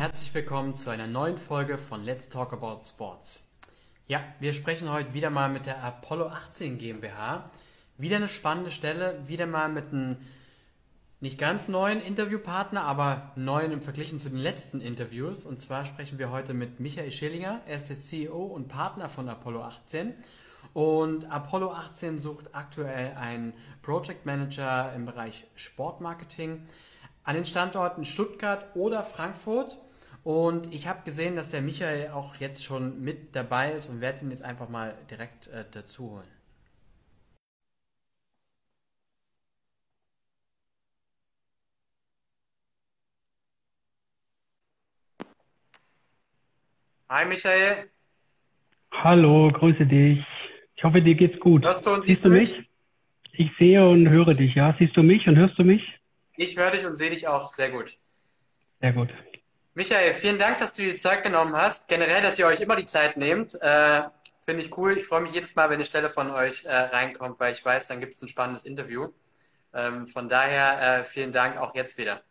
Herzlich willkommen zu einer neuen Folge von Let's Talk About Sports. Ja, wir sprechen heute wieder mal mit der Apollo 18 GmbH. Wieder eine spannende Stelle, wieder mal mit einem nicht ganz neuen Interviewpartner, aber neuen im Vergleich zu den letzten Interviews. Und zwar sprechen wir heute mit Michael Schillinger. Er ist der CEO und Partner von Apollo 18. Und Apollo 18 sucht aktuell einen Project Manager im Bereich Sportmarketing an den Standorten Stuttgart oder Frankfurt. Und ich habe gesehen, dass der Michael auch jetzt schon mit dabei ist und werde ihn jetzt einfach mal direkt äh, dazu holen. Hi Michael. Hallo, grüße dich. Ich hoffe, dir geht's gut. Hörst du und siehst, siehst du mich? mich? Ich sehe und höre dich, ja. Siehst du mich und hörst du mich? Ich höre dich und sehe dich auch sehr gut. Sehr gut. Michael, vielen Dank, dass du dir die Zeit genommen hast. Generell, dass ihr euch immer die Zeit nehmt. Äh, Finde ich cool. Ich freue mich jedes Mal, wenn eine Stelle von euch äh, reinkommt, weil ich weiß, dann gibt es ein spannendes Interview. Ähm, von daher äh, vielen Dank auch jetzt wieder.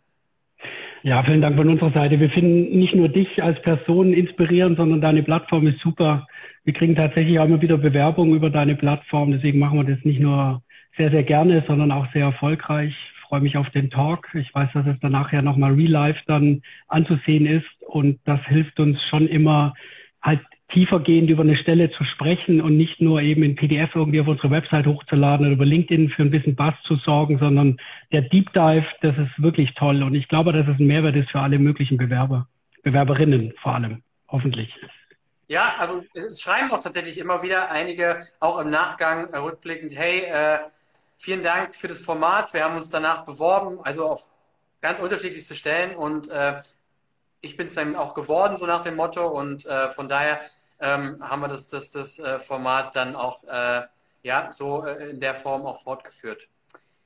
Ja, vielen Dank von unserer Seite. Wir finden nicht nur dich als Person inspirierend, sondern deine Plattform ist super. Wir kriegen tatsächlich auch immer wieder Bewerbungen über deine Plattform. Deswegen machen wir das nicht nur sehr, sehr gerne, sondern auch sehr erfolgreich freue mich auf den Talk. Ich weiß, dass es danach ja nochmal real life dann anzusehen ist und das hilft uns schon immer halt tiefergehend über eine Stelle zu sprechen und nicht nur eben in PDF irgendwie auf unsere Website hochzuladen oder über LinkedIn für ein bisschen Bass zu sorgen, sondern der Deep Dive, das ist wirklich toll und ich glaube, dass es ein Mehrwert ist für alle möglichen Bewerber, Bewerberinnen vor allem, hoffentlich. Ja, also es schreiben auch tatsächlich immer wieder einige, auch im Nachgang rückblickend, hey, äh, Vielen Dank für das Format. Wir haben uns danach beworben, also auf ganz unterschiedlichste Stellen und äh, ich bin es dann auch geworden, so nach dem Motto. Und äh, von daher ähm, haben wir das, das, das äh, Format dann auch äh, ja, so äh, in der Form auch fortgeführt.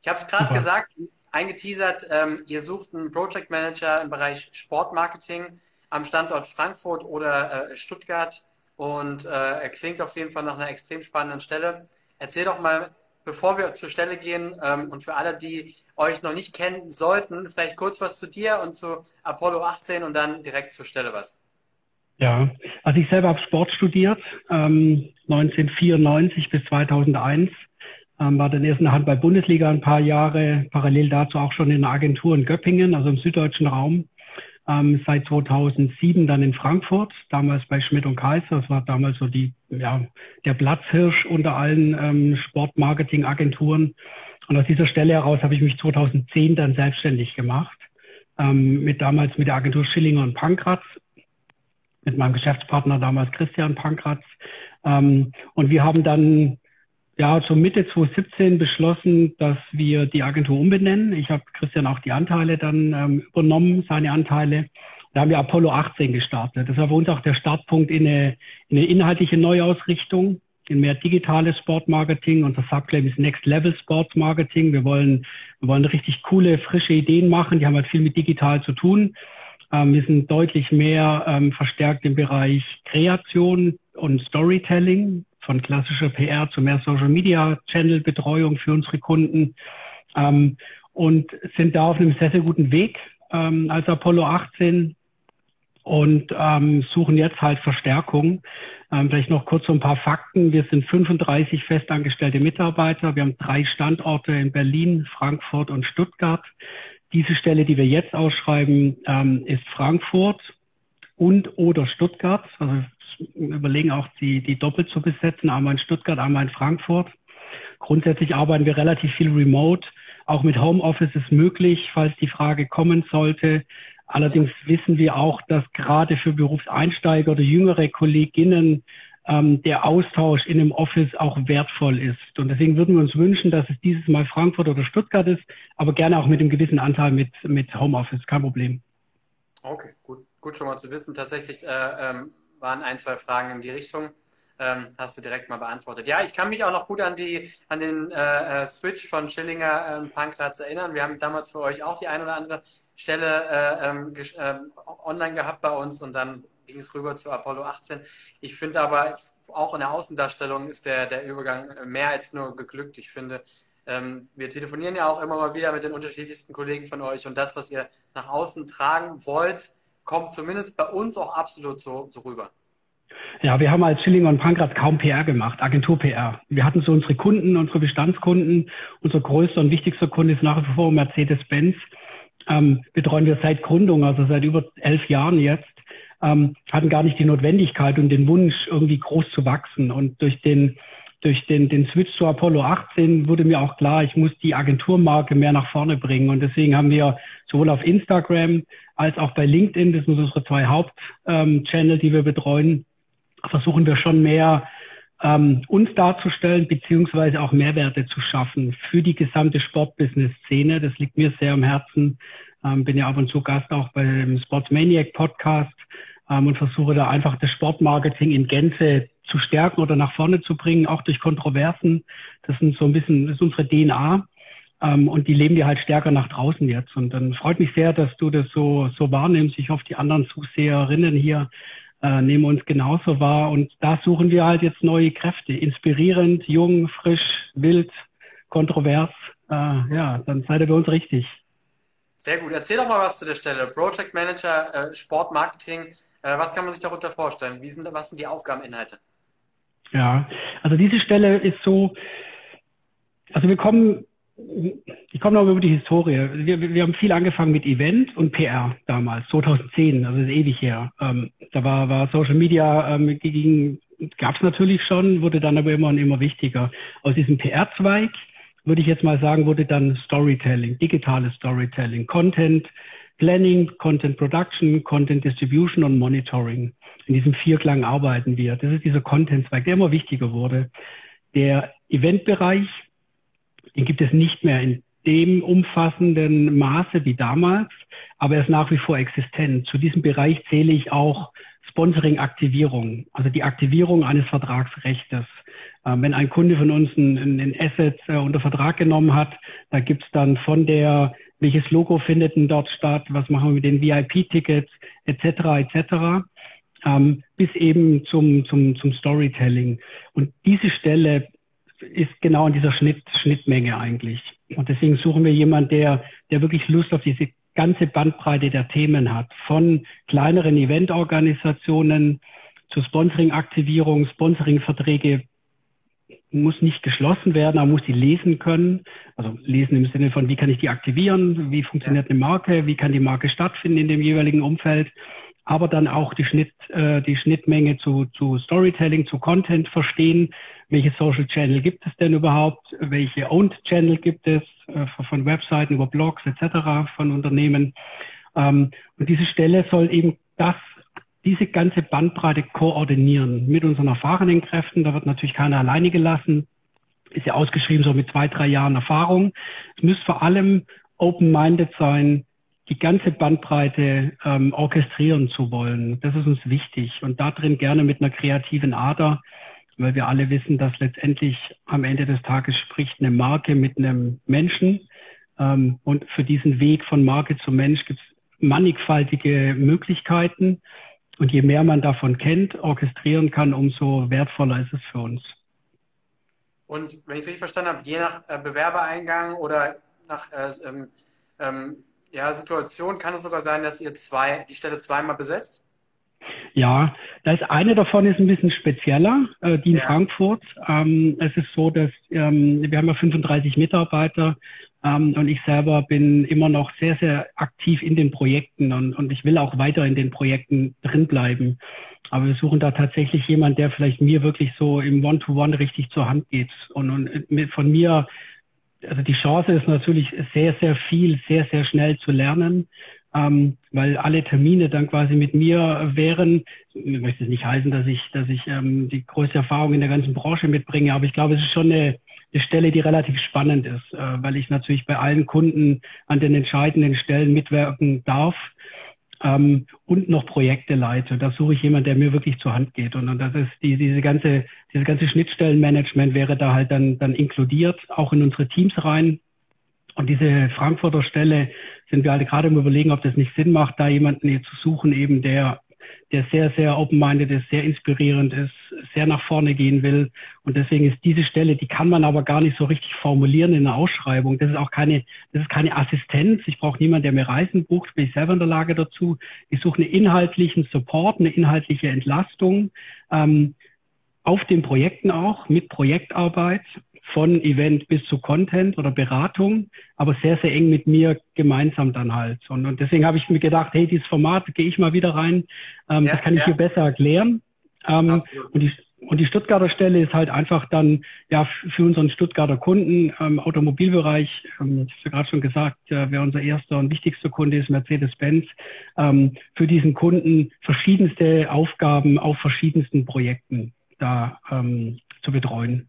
Ich habe es gerade gesagt, eingeteasert, ähm, ihr sucht einen Project Manager im Bereich Sportmarketing am Standort Frankfurt oder äh, Stuttgart und äh, er klingt auf jeden Fall nach einer extrem spannenden Stelle. Erzähl doch mal bevor wir zur Stelle gehen ähm, und für alle, die euch noch nicht kennen sollten, vielleicht kurz was zu dir und zu Apollo 18 und dann direkt zur Stelle was. Ja, also ich selber habe Sport studiert, ähm, 1994 bis 2001, ähm, war dann erst in der Handball-Bundesliga ein paar Jahre, parallel dazu auch schon in einer Agentur in Göppingen, also im süddeutschen Raum ähm, seit 2007 dann in Frankfurt, damals bei Schmidt und Kaiser. Das war damals so die, ja, der Platzhirsch unter allen ähm, Sportmarketing-Agenturen. Und aus dieser Stelle heraus habe ich mich 2010 dann selbstständig gemacht, ähm, mit damals mit der Agentur Schillinger und Pankratz, mit meinem Geschäftspartner damals Christian Pankratz. Ähm, und wir haben dann ja, zur Mitte 2017 beschlossen, dass wir die Agentur umbenennen. Ich habe Christian auch die Anteile dann ähm, übernommen, seine Anteile. Da haben wir Apollo 18 gestartet. Das war für uns auch der Startpunkt in eine, in eine inhaltliche Neuausrichtung, in mehr digitales Sportmarketing. Unser Subclaim ist Next Level Sports Marketing. Wir wollen, wir wollen richtig coole, frische Ideen machen. Die haben halt viel mit digital zu tun. Ähm, wir sind deutlich mehr ähm, verstärkt im Bereich Kreation und Storytelling von klassischer PR zu mehr Social Media Channel Betreuung für unsere Kunden ähm, und sind da auf einem sehr, sehr guten Weg ähm, als Apollo 18 und ähm, suchen jetzt halt Verstärkung. Ähm, vielleicht noch kurz so ein paar Fakten. Wir sind 35 festangestellte Mitarbeiter. Wir haben drei Standorte in Berlin, Frankfurt und Stuttgart. Diese Stelle, die wir jetzt ausschreiben, ähm, ist Frankfurt und oder Stuttgart. Also überlegen auch, die, die doppelt zu besetzen, einmal in Stuttgart, einmal in Frankfurt. Grundsätzlich arbeiten wir relativ viel remote. Auch mit Homeoffice ist möglich, falls die Frage kommen sollte. Allerdings wissen wir auch, dass gerade für Berufseinsteiger oder jüngere Kolleginnen ähm, der Austausch in einem Office auch wertvoll ist. Und deswegen würden wir uns wünschen, dass es dieses Mal Frankfurt oder Stuttgart ist, aber gerne auch mit einem gewissen Anteil mit, mit Homeoffice, kein Problem. Okay, gut, gut schon mal zu wissen. Tatsächlich äh, ähm, waren ein, zwei Fragen in die Richtung. Ähm, hast du direkt mal beantwortet. Ja, ich kann mich auch noch gut an die an den äh, äh Switch von Schillinger und Pankratz erinnern. Wir haben damals für euch auch die ein oder andere Stelle äh, ähm, äh, online gehabt bei uns und dann ging es rüber zu Apollo 18. Ich finde aber auch in der Außendarstellung ist der, der Übergang mehr als nur geglückt. Ich finde, ähm, wir telefonieren ja auch immer mal wieder mit den unterschiedlichsten Kollegen von euch und das, was ihr nach außen tragen wollt, kommt zumindest bei uns auch absolut so, so rüber. Ja, wir haben als Schillinger und Pankratz kaum PR gemacht, Agentur-PR. Wir hatten so unsere Kunden, unsere Bestandskunden. Unser größter und wichtigster Kunde ist nach wie vor Mercedes-Benz. Ähm, betreuen wir seit Gründung, also seit über elf Jahren jetzt. Ähm, hatten gar nicht die Notwendigkeit und den Wunsch, irgendwie groß zu wachsen. Und durch den durch den, den Switch zu Apollo 18 wurde mir auch klar, ich muss die Agenturmarke mehr nach vorne bringen. Und deswegen haben wir sowohl auf Instagram als auch bei LinkedIn, das sind unsere zwei Hauptchannel, die wir betreuen, versuchen wir schon mehr ähm, uns darzustellen, beziehungsweise auch Mehrwerte zu schaffen für die gesamte Sportbusiness-Szene. Das liegt mir sehr am Herzen. Ähm, bin ja ab und zu Gast auch beim Sportsmaniac Podcast ähm, und versuche da einfach das Sportmarketing in Gänze zu stärken oder nach vorne zu bringen, auch durch Kontroversen. Das sind so ein bisschen, das ist unsere DNA. Ähm, und die leben wir halt stärker nach draußen jetzt. Und dann freut mich sehr, dass du das so, so wahrnimmst. Ich hoffe, die anderen Zuseherinnen hier äh, nehmen uns genauso wahr. Und da suchen wir halt jetzt neue Kräfte. Inspirierend, jung, frisch, wild, kontrovers. Äh, ja, dann seid ihr bei uns richtig. Sehr gut. Erzähl doch mal was zu der Stelle. Project Manager, äh, Sportmarketing. Äh, was kann man sich darunter vorstellen? Wie sind, was sind die Aufgabeninhalte? Ja, also diese Stelle ist so, also wir kommen, ich komme noch über die Historie. Wir, wir haben viel angefangen mit Event und PR damals, 2010, also ist ewig her. Ähm, da war, war Social Media ähm, gab es natürlich schon, wurde dann aber immer und immer wichtiger. Aus diesem PR-Zweig würde ich jetzt mal sagen, wurde dann Storytelling, digitales Storytelling, Content Planning, Content Production, Content Distribution und Monitoring. In diesem Vierklang arbeiten wir. Das ist dieser Content-Zweig, der immer wichtiger wurde. Der Eventbereich, den gibt es nicht mehr in dem umfassenden Maße wie damals, aber er ist nach wie vor existent. Zu diesem Bereich zähle ich auch Sponsoring-Aktivierung, also die Aktivierung eines Vertragsrechtes. Ähm, wenn ein Kunde von uns ein, ein Asset äh, unter Vertrag genommen hat, da gibt es dann von der, welches Logo findet denn dort statt, was machen wir mit den VIP-Tickets, etc., etc., ähm, bis eben zum, zum, zum Storytelling. Und diese Stelle ist genau in dieser Schnitt, Schnittmenge eigentlich. Und deswegen suchen wir jemanden, der, der wirklich Lust auf diese ganze Bandbreite der Themen hat. Von kleineren Eventorganisationen zu Sponsoring-Aktivierung, Sponsoring-Verträge muss nicht geschlossen werden, aber muss die lesen können. Also lesen im Sinne von, wie kann ich die aktivieren, wie funktioniert eine Marke, wie kann die Marke stattfinden in dem jeweiligen Umfeld, aber dann auch die, Schnitt, äh, die Schnittmenge zu, zu Storytelling, zu Content verstehen. Welche Social Channel gibt es denn überhaupt? Welche Owned Channel gibt es äh, von Webseiten über Blogs etc. von Unternehmen? Ähm, und diese Stelle soll eben das diese ganze Bandbreite koordinieren mit unseren erfahrenen Kräften. Da wird natürlich keiner alleine gelassen. Ist ja ausgeschrieben so mit zwei, drei Jahren Erfahrung. Es müsste vor allem open-minded sein, die ganze Bandbreite ähm, orchestrieren zu wollen. Das ist uns wichtig. Und da drin gerne mit einer kreativen Ader, weil wir alle wissen, dass letztendlich am Ende des Tages spricht eine Marke mit einem Menschen. Ähm, und für diesen Weg von Marke zu Mensch gibt es mannigfaltige Möglichkeiten. Und je mehr man davon kennt, orchestrieren kann, umso wertvoller ist es für uns. Und wenn ich es richtig verstanden habe, je nach äh, Bewerbereingang oder nach äh, ähm, ähm, ja, Situation kann es sogar sein, dass ihr zwei, die Stelle zweimal besetzt? Ja, da ist eine davon ist ein bisschen spezieller, äh, die in ja. Frankfurt. Ähm, es ist so, dass ähm, wir haben ja 35 Mitarbeiter ähm, und ich selber bin immer noch sehr, sehr aktiv in den Projekten und, und ich will auch weiter in den Projekten drin bleiben. Aber wir suchen da tatsächlich jemand, der vielleicht mir wirklich so im One-to-One -One richtig zur Hand geht. Und, und von mir, also die Chance ist natürlich sehr, sehr viel, sehr, sehr schnell zu lernen, ähm, weil alle Termine dann quasi mit mir wären. Ich möchte es nicht heißen, dass ich, dass ich ähm, die größte Erfahrung in der ganzen Branche mitbringe, aber ich glaube, es ist schon eine, eine Stelle, die relativ spannend ist, äh, weil ich natürlich bei allen Kunden an den entscheidenden Stellen mitwirken darf ähm, und noch Projekte leite. Da suche ich jemanden, der mir wirklich zur Hand geht. Und, und das ist die, diese ganze, diese ganze Schnittstellenmanagement wäre da halt dann, dann inkludiert, auch in unsere Teams rein. Und diese Frankfurter Stelle sind wir halt gerade im Überlegen, ob das nicht Sinn macht, da jemanden zu suchen, eben der, der sehr, sehr open-minded ist, sehr inspirierend ist, sehr nach vorne gehen will. Und deswegen ist diese Stelle, die kann man aber gar nicht so richtig formulieren in einer Ausschreibung. Das ist auch keine, das ist keine Assistenz. Ich brauche niemanden, der mir Reisen bucht, bin ich selber in der Lage dazu. Ich suche einen inhaltlichen Support, eine inhaltliche Entlastung. Ähm, auf den Projekten auch, mit Projektarbeit, von Event bis zu Content oder Beratung, aber sehr, sehr eng mit mir gemeinsam dann halt. Und, und deswegen habe ich mir gedacht, hey, dieses Format gehe ich mal wieder rein. Ähm, ja, das kann ich ja. hier besser erklären. Ähm, und die und die Stuttgarter Stelle ist halt einfach dann ja für unseren Stuttgarter Kunden ähm, Automobilbereich, ähm, ich habe ja gerade schon gesagt, äh, wer unser erster und wichtigster Kunde ist, Mercedes-Benz, ähm, für diesen Kunden verschiedenste Aufgaben auf verschiedensten Projekten da ähm, zu betreuen.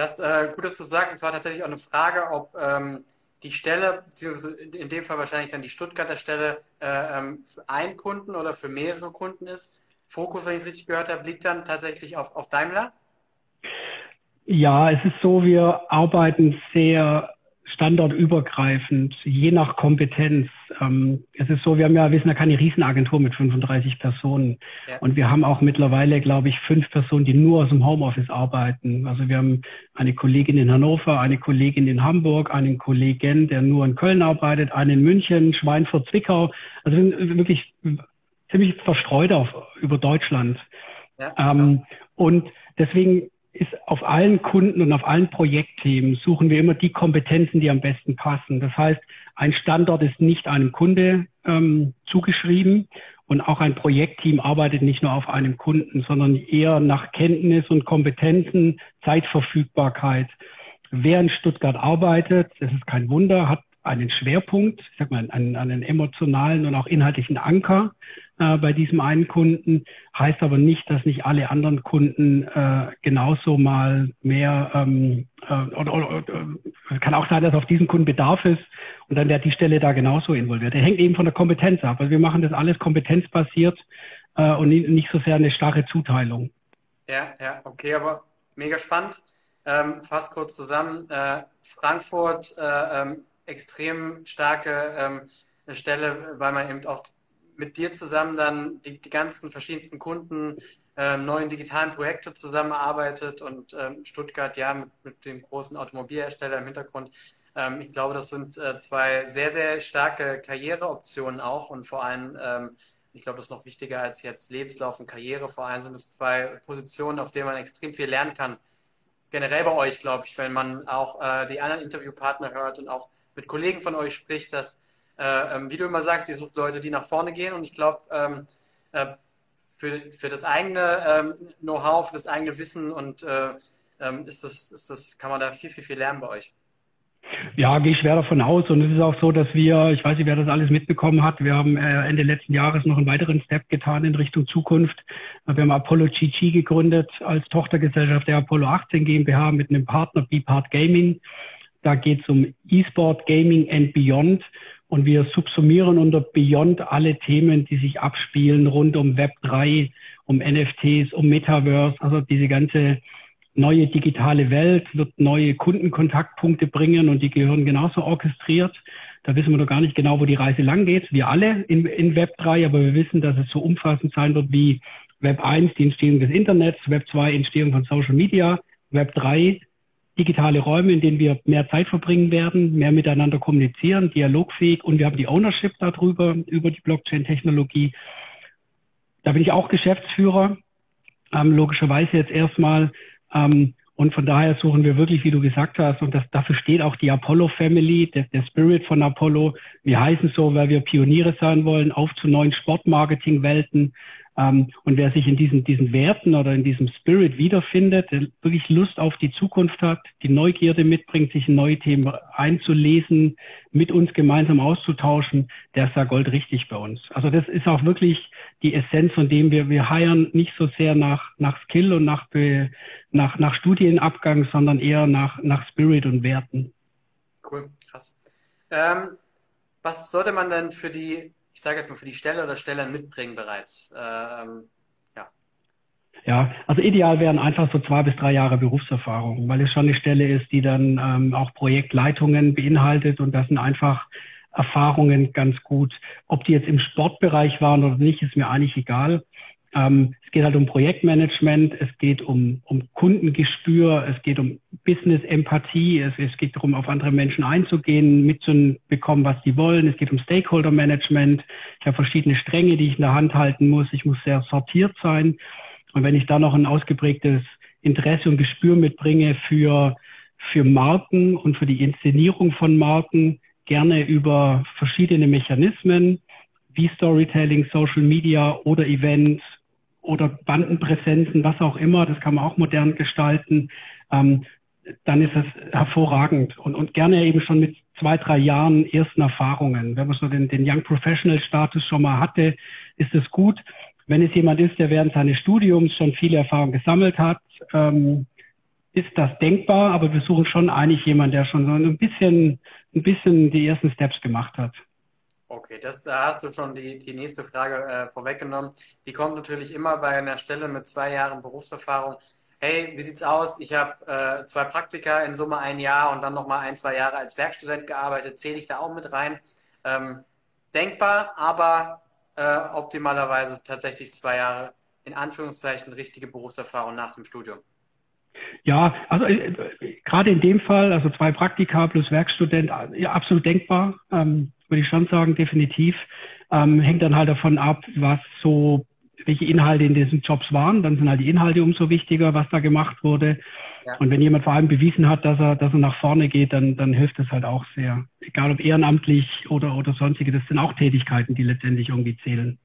Das äh, gut, dass du sagst. Es war tatsächlich auch eine Frage, ob ähm, die Stelle, beziehungsweise in dem Fall wahrscheinlich dann die Stuttgarter Stelle, äh, ähm, für einen Kunden oder für mehrere Kunden ist. Fokus, wenn ich es richtig gehört habe, liegt dann tatsächlich auf, auf Daimler? Ja, es ist so, wir arbeiten sehr standortübergreifend, je nach Kompetenz. Ähm, es ist so, wir haben ja, wir sind ja keine Riesenagentur mit 35 Personen. Ja. Und wir haben auch mittlerweile, glaube ich, fünf Personen, die nur aus dem Homeoffice arbeiten. Also wir haben eine Kollegin in Hannover, eine Kollegin in Hamburg, einen Kollegen, der nur in Köln arbeitet, einen in München, Schweinfurt, Zwickau. Also wirklich ziemlich verstreut auf, über Deutschland. Ja, ähm, und deswegen ist auf allen Kunden und auf allen Projektthemen suchen wir immer die Kompetenzen, die am besten passen. Das heißt, ein Standort ist nicht einem Kunde ähm, zugeschrieben und auch ein Projektteam arbeitet nicht nur auf einem Kunden, sondern eher nach Kenntnis und Kompetenzen, Zeitverfügbarkeit. Wer in Stuttgart arbeitet, das ist kein Wunder, hat einen Schwerpunkt, ich sag mal, einen, einen emotionalen und auch inhaltlichen Anker äh, bei diesem einen Kunden, heißt aber nicht, dass nicht alle anderen Kunden äh, genauso mal mehr ähm, äh, oder, oder, oder kann auch sein, dass auf diesen Kunden Bedarf ist und dann wird die Stelle da genauso involviert. Der hängt eben von der Kompetenz ab. Also wir machen das alles kompetenzbasiert äh, und nicht, so sehr eine starre Zuteilung. Ja, ja, okay, aber mega spannend. Ähm, fast kurz zusammen. Äh, Frankfurt äh, ähm, extrem starke ähm, Stelle, weil man eben auch mit dir zusammen dann die, die ganzen verschiedensten Kunden, äh, neuen digitalen Projekte zusammenarbeitet und ähm, Stuttgart ja mit, mit dem großen Automobilhersteller im Hintergrund. Ähm, ich glaube, das sind äh, zwei sehr, sehr starke Karriereoptionen auch und vor allem, ähm, ich glaube, das ist noch wichtiger als jetzt Lebenslauf und Karriere. Vor allem sind es zwei Positionen, auf denen man extrem viel lernen kann. Generell bei euch, glaube ich, wenn man auch äh, die anderen Interviewpartner hört und auch mit Kollegen von euch spricht, dass, äh, ähm, wie du immer sagst, ihr sucht Leute, die nach vorne gehen und ich glaube, ähm, äh, für, für das eigene ähm, Know-how, für das eigene Wissen und äh, ähm, ist das, ist das, kann man da viel, viel, viel lernen bei euch. Ja, gehe ich schwer davon aus. Und es ist auch so, dass wir, ich weiß nicht, wer das alles mitbekommen hat, wir haben äh, Ende letzten Jahres noch einen weiteren Step getan in Richtung Zukunft. Wir haben Apollo GG gegründet als Tochtergesellschaft der Apollo 18 GmbH mit einem Partner B-Part Gaming. Da geht es um E-Sport, Gaming and Beyond. Und wir subsumieren unter Beyond alle Themen, die sich abspielen rund um Web 3, um NFTs, um Metaverse, also diese ganze neue digitale Welt wird neue Kundenkontaktpunkte bringen und die gehören genauso orchestriert. Da wissen wir noch gar nicht genau, wo die Reise lang geht. Wir alle in, in Web 3, aber wir wissen, dass es so umfassend sein wird wie Web 1, die Entstehung des Internets, Web 2, Entstehung von Social Media, Web 3, digitale Räume, in denen wir mehr Zeit verbringen werden, mehr miteinander kommunizieren, dialogfähig und wir haben die Ownership darüber, über die Blockchain-Technologie. Da bin ich auch Geschäftsführer, ähm, logischerweise jetzt erstmal. Ähm, und von daher suchen wir wirklich, wie du gesagt hast, und das, dafür steht auch die Apollo Family, der, der Spirit von Apollo. Wir heißen so, weil wir Pioniere sein wollen, auf zu neuen Sportmarketing-Welten. Ähm, und wer sich in diesen, diesen Werten oder in diesem Spirit wiederfindet, der wirklich Lust auf die Zukunft hat, die Neugierde mitbringt, sich in neue Themen einzulesen, mit uns gemeinsam auszutauschen, der ist da Gold richtig bei uns. Also das ist auch wirklich die Essenz, von dem wir, wir heiern nicht so sehr nach, nach Skill und nach, nach, nach Studienabgang, sondern eher nach, nach Spirit und Werten. Cool, krass. Ähm, was sollte man denn für die ich sage jetzt mal, für die Stelle oder Stellen mitbringen bereits? Ähm, ja. Ja, also ideal wären einfach so zwei bis drei Jahre Berufserfahrung, weil es schon eine Stelle ist, die dann ähm, auch Projektleitungen beinhaltet und das sind einfach Erfahrungen ganz gut. Ob die jetzt im Sportbereich waren oder nicht, ist mir eigentlich egal. Ähm, es geht halt um Projektmanagement, es geht um, um Kundengespür, es geht um Business-Empathie, es, es geht darum, auf andere Menschen einzugehen, mitzubekommen, was die wollen. Es geht um Stakeholder-Management. Ich habe verschiedene Stränge, die ich in der Hand halten muss. Ich muss sehr sortiert sein. Und wenn ich da noch ein ausgeprägtes Interesse und Gespür mitbringe für, für Marken und für die Inszenierung von Marken, gerne über verschiedene Mechanismen, wie Storytelling, Social Media oder Events oder Bandenpräsenzen, was auch immer, das kann man auch modern gestalten, ähm, dann ist das hervorragend und, und gerne eben schon mit zwei, drei Jahren ersten Erfahrungen. Wenn man so den, den Young Professional Status schon mal hatte, ist es gut. Wenn es jemand ist, der während seines Studiums schon viele Erfahrungen gesammelt hat, ähm, ist das denkbar, aber wir suchen schon eigentlich jemanden, der schon so ein bisschen, ein bisschen die ersten Steps gemacht hat. Okay, das, da hast du schon die, die nächste Frage äh, vorweggenommen. Die kommt natürlich immer bei einer Stelle mit zwei Jahren Berufserfahrung. Hey, wie sieht's aus? Ich habe äh, zwei Praktika in Summe ein Jahr und dann nochmal ein, zwei Jahre als Werkstudent gearbeitet. Zähle ich da auch mit rein? Ähm, denkbar, aber äh, optimalerweise tatsächlich zwei Jahre in Anführungszeichen richtige Berufserfahrung nach dem Studium. Ja, also äh, gerade in dem Fall, also zwei Praktika plus Werkstudent, ja, absolut denkbar, ähm, würde ich schon sagen, definitiv. Ähm, hängt dann halt davon ab, was so, welche Inhalte in diesen Jobs waren. Dann sind halt die Inhalte umso wichtiger, was da gemacht wurde. Ja. Und wenn jemand vor allem bewiesen hat, dass er, dass er nach vorne geht, dann, dann hilft es halt auch sehr. Egal ob ehrenamtlich oder, oder sonstige, das sind auch Tätigkeiten, die letztendlich irgendwie zählen.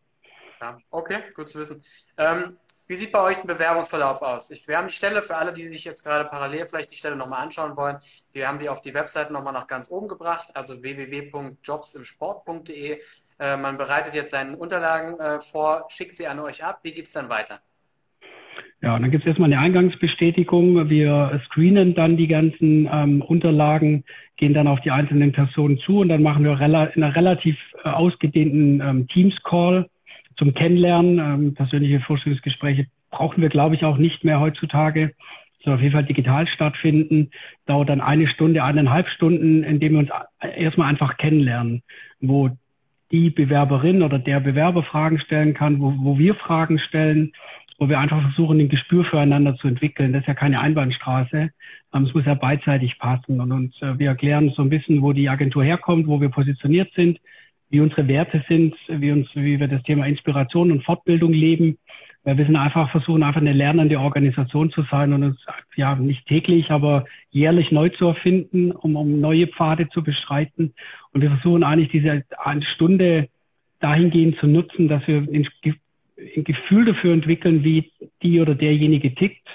Ja, okay, gut zu wissen. Ähm, wie sieht bei euch ein Bewerbungsverlauf aus? Ich, wir haben die Stelle für alle, die sich jetzt gerade parallel vielleicht die Stelle nochmal anschauen wollen. Wir haben die auf die Webseite nochmal nach ganz oben gebracht, also www.jobsimsport.de. Äh, man bereitet jetzt seine Unterlagen äh, vor, schickt sie an euch ab. Wie geht es dann weiter? Ja, dann gibt es erstmal eine Eingangsbestätigung. Wir screenen dann die ganzen ähm, Unterlagen, gehen dann auf die einzelnen Personen zu und dann machen wir in einer relativ äh, ausgedehnten ähm, Teams-Call zum Kennenlernen. Ähm, persönliche Vorstellungsgespräche brauchen wir, glaube ich, auch nicht mehr heutzutage. Soll auf jeden Fall digital stattfinden. Dauert dann eine Stunde, eineinhalb Stunden, indem wir uns erstmal einfach kennenlernen, wo die Bewerberin oder der Bewerber Fragen stellen kann, wo, wo wir Fragen stellen, wo wir einfach versuchen, ein Gespür füreinander zu entwickeln. Das ist ja keine Einbahnstraße. Ähm, es muss ja beidseitig passen. Und uns, äh, wir erklären so ein bisschen, wo die Agentur herkommt, wo wir positioniert sind, wie unsere Werte sind, wie uns, wie wir das Thema Inspiration und Fortbildung leben. Weil wir sind einfach versuchen, einfach eine lernende Organisation zu sein und uns ja nicht täglich, aber jährlich neu zu erfinden, um, um neue Pfade zu beschreiten. Und wir versuchen eigentlich diese eine Stunde dahingehend zu nutzen, dass wir ein, Gefühl dafür entwickeln, wie die oder derjenige tickt.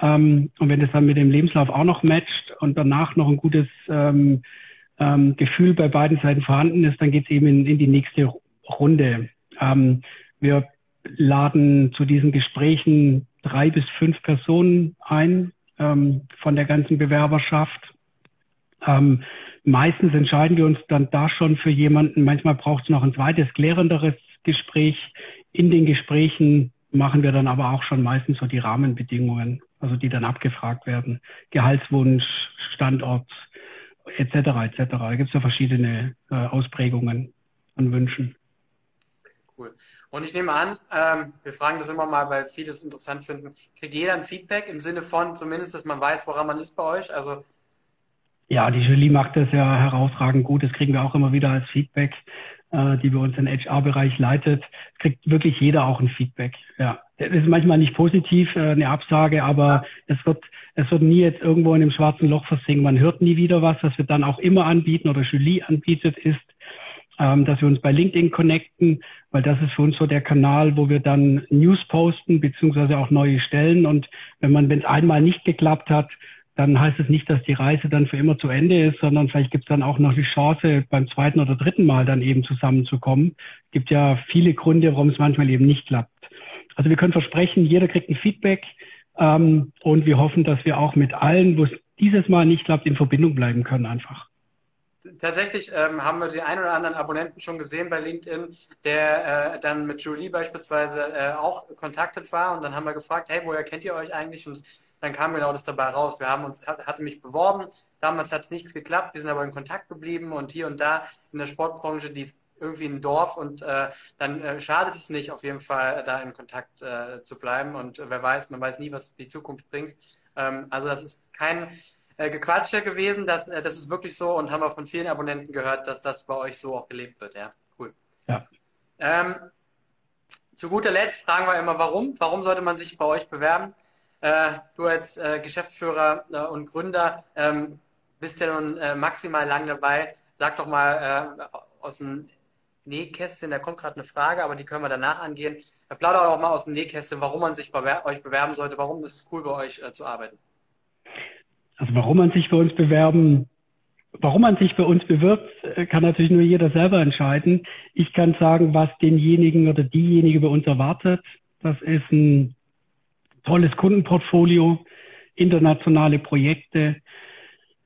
Ähm, und wenn das dann mit dem Lebenslauf auch noch matcht und danach noch ein gutes ähm, Gefühl bei beiden Seiten vorhanden ist, dann geht es eben in, in, die nächste Runde. Ähm, wir laden zu diesen Gesprächen drei bis fünf Personen ein ähm, von der ganzen Bewerberschaft. Ähm, meistens entscheiden wir uns dann da schon für jemanden. Manchmal braucht es noch ein zweites, klärenderes Gespräch. In den Gesprächen machen wir dann aber auch schon meistens so die Rahmenbedingungen, also die dann abgefragt werden. Gehaltswunsch, Standort, etc. etc. Da gibt es ja verschiedene äh, Ausprägungen und Wünschen. Cool. Und ich nehme an, ähm, wir fragen das immer mal, weil viele es interessant finden. Kriegt jeder ein Feedback im Sinne von zumindest, dass man weiß, woran man ist bei euch? Also ja, die Julie macht das ja herausragend gut. Das kriegen wir auch immer wieder als Feedback, äh, die bei uns den HR-Bereich leitet. Kriegt wirklich jeder auch ein Feedback. Ja, das ist manchmal nicht positiv, äh, eine Absage, aber es wird es wird nie jetzt irgendwo in einem schwarzen Loch versinken. Man hört nie wieder was. Was wir dann auch immer anbieten oder Julie anbietet, ist, ähm, dass wir uns bei LinkedIn connecten, weil das ist für uns so der Kanal, wo wir dann News posten, beziehungsweise auch neue Stellen. Und wenn man, wenn es einmal nicht geklappt hat, dann heißt es nicht, dass die Reise dann für immer zu Ende ist, sondern vielleicht gibt es dann auch noch die Chance, beim zweiten oder dritten Mal dann eben zusammenzukommen. Es gibt ja viele Gründe, warum es manchmal eben nicht klappt. Also wir können versprechen, jeder kriegt ein Feedback. Ähm, und wir hoffen, dass wir auch mit allen, wo es dieses Mal nicht klappt, in Verbindung bleiben können einfach. Tatsächlich ähm, haben wir den einen oder anderen Abonnenten schon gesehen bei LinkedIn, der äh, dann mit Julie beispielsweise äh, auch kontaktet war und dann haben wir gefragt, hey, woher kennt ihr euch eigentlich? Und dann kam genau das dabei raus. Wir haben uns, hatte mich beworben, damals hat es nichts geklappt, wir sind aber in Kontakt geblieben und hier und da in der Sportbranche, die ist irgendwie ein Dorf und äh, dann äh, schadet es nicht, auf jeden Fall da in Kontakt äh, zu bleiben und äh, wer weiß, man weiß nie, was die Zukunft bringt. Ähm, also das ist kein äh, Gequatsche gewesen, das, äh, das ist wirklich so und haben wir von vielen Abonnenten gehört, dass das bei euch so auch gelebt wird. Ja, cool. Ja. Ähm, zu guter Letzt fragen wir immer, warum? Warum sollte man sich bei euch bewerben? Äh, du als äh, Geschäftsführer äh, und Gründer ähm, bist ja nun äh, maximal lang dabei. Sag doch mal äh, aus dem Nähkästchen, da kommt gerade eine Frage, aber die können wir danach angehen. Plauder auch mal aus dem Nähkästchen, warum man sich bei euch bewerben sollte. Warum ist es cool, bei euch äh, zu arbeiten? Also warum man sich bei uns bewerben, warum man sich bei uns bewirbt, äh, kann natürlich nur jeder selber entscheiden. Ich kann sagen, was denjenigen oder diejenige bei uns erwartet. Das ist ein tolles Kundenportfolio, internationale Projekte,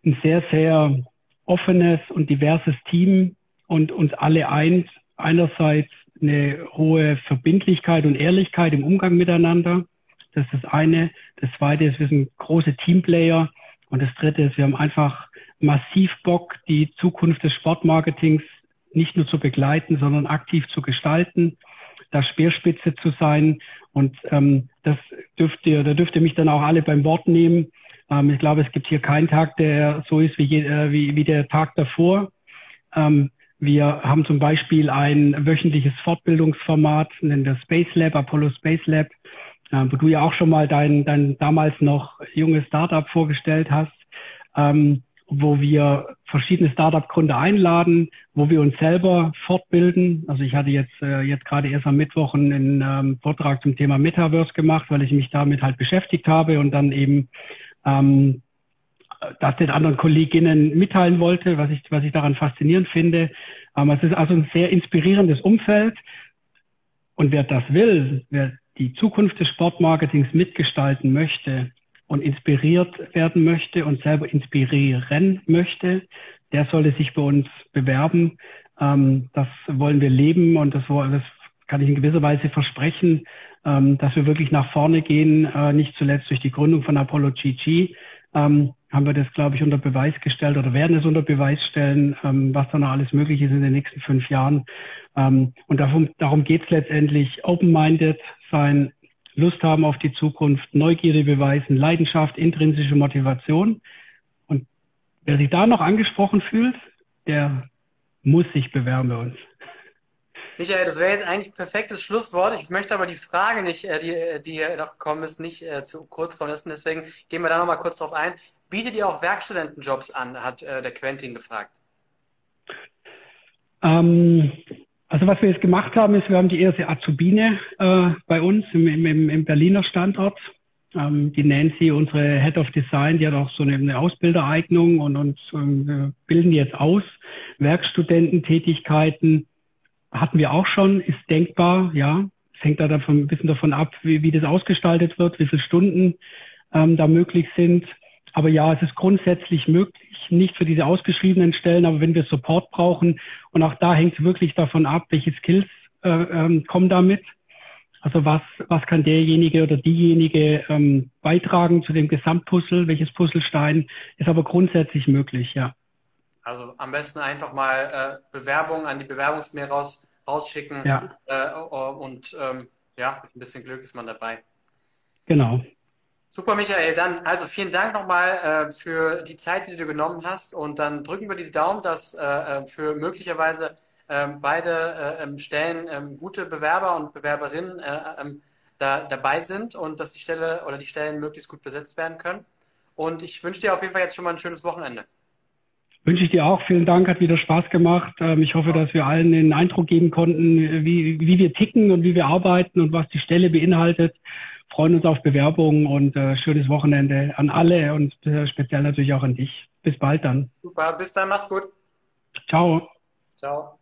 ein sehr, sehr offenes und diverses Team und uns alle eint. Einerseits eine hohe Verbindlichkeit und Ehrlichkeit im Umgang miteinander. Das ist das eine. Das zweite ist, wir sind große Teamplayer. Und das dritte ist, wir haben einfach massiv Bock, die Zukunft des Sportmarketings nicht nur zu begleiten, sondern aktiv zu gestalten, da Speerspitze zu sein. Und ähm, das dürft ihr, da dürft ihr mich dann auch alle beim Wort nehmen. Ähm, ich glaube, es gibt hier keinen Tag, der so ist wie, je, äh, wie, wie der Tag davor. Ähm, wir haben zum Beispiel ein wöchentliches Fortbildungsformat, nennen wir Space Lab, Apollo Space Lab, äh, wo du ja auch schon mal dein, dein damals noch junges Startup vorgestellt hast, ähm, wo wir verschiedene Startup-Gründer einladen, wo wir uns selber fortbilden. Also ich hatte jetzt äh, jetzt gerade erst am Mittwoch einen ähm, Vortrag zum Thema Metaverse gemacht, weil ich mich damit halt beschäftigt habe und dann eben ähm, das den anderen Kolleginnen mitteilen wollte, was ich was ich daran faszinierend finde. Ähm, es ist also ein sehr inspirierendes Umfeld. Und wer das will, wer die Zukunft des Sportmarketings mitgestalten möchte und inspiriert werden möchte und selber inspirieren möchte, der sollte sich bei uns bewerben. Ähm, das wollen wir leben und das, das, kann ich in gewisser Weise versprechen, ähm, dass wir wirklich nach vorne gehen, äh, nicht zuletzt durch die Gründung von Apollo GG. Ähm, haben wir das, glaube ich, unter Beweis gestellt oder werden es unter Beweis stellen, ähm, was da noch alles möglich ist in den nächsten fünf Jahren. Ähm, und darum, darum geht es letztendlich, open-minded sein, Lust haben auf die Zukunft, Neugierde beweisen, Leidenschaft, intrinsische Motivation. Und wer sich da noch angesprochen fühlt, der muss sich bewerben bei uns. Michael, das wäre jetzt eigentlich ein perfektes Schlusswort. Ich möchte aber die Frage nicht, äh, die, die hier noch gekommen ist, nicht äh, zu kurz kommen lassen. Deswegen gehen wir da nochmal kurz drauf ein. Bietet ihr auch Werkstudentenjobs an, hat äh, der Quentin gefragt. Ähm, also was wir jetzt gemacht haben, ist, wir haben die erste Azubine äh, bei uns im, im, im Berliner Standort. Ähm, die Nancy, unsere Head of Design, die hat auch so eine, eine Ausbildereignung und, und ähm, bilden jetzt aus. Werkstudententätigkeiten hatten wir auch schon, ist denkbar, ja. Es hängt da davon, ein bisschen davon ab, wie, wie das ausgestaltet wird, wie viele Stunden ähm, da möglich sind. Aber ja, es ist grundsätzlich möglich, nicht für diese ausgeschriebenen Stellen, aber wenn wir Support brauchen, und auch da hängt es wirklich davon ab, welche Skills äh, ähm, kommen damit. Also was, was kann derjenige oder diejenige ähm, beitragen zu dem Gesamtpuzzle, welches Puzzlestein ist aber grundsätzlich möglich, ja. Also am besten einfach mal äh, Bewerbungen an die Bewerbungsmail raus, rausschicken ja. äh, und ähm, ja, mit ein bisschen Glück ist man dabei. Genau. Super, Michael. Dann also vielen Dank nochmal äh, für die Zeit, die du genommen hast. Und dann drücken wir die Daumen, dass äh, äh für möglicherweise ähm, äh, beide äh, Stellen äh, gute Bewerber und Bewerberinnen äh, ähm, da, dabei sind und dass die Stelle oder die Stellen möglichst gut besetzt werden können. Und ich wünsche dir auf jeden Fall jetzt schon mal ein schönes Wochenende. Wünsche ich dir auch. Vielen Dank, hat wieder Spaß gemacht. Ähm, ich hoffe, dass wir allen den Eindruck geben konnten, wie, wie wir ticken und wie wir arbeiten und was die Stelle beinhaltet freuen uns auf Bewerbungen und äh, schönes Wochenende an alle und äh, speziell natürlich auch an dich. Bis bald dann. Super, bis dann, mach's gut. Ciao. Ciao.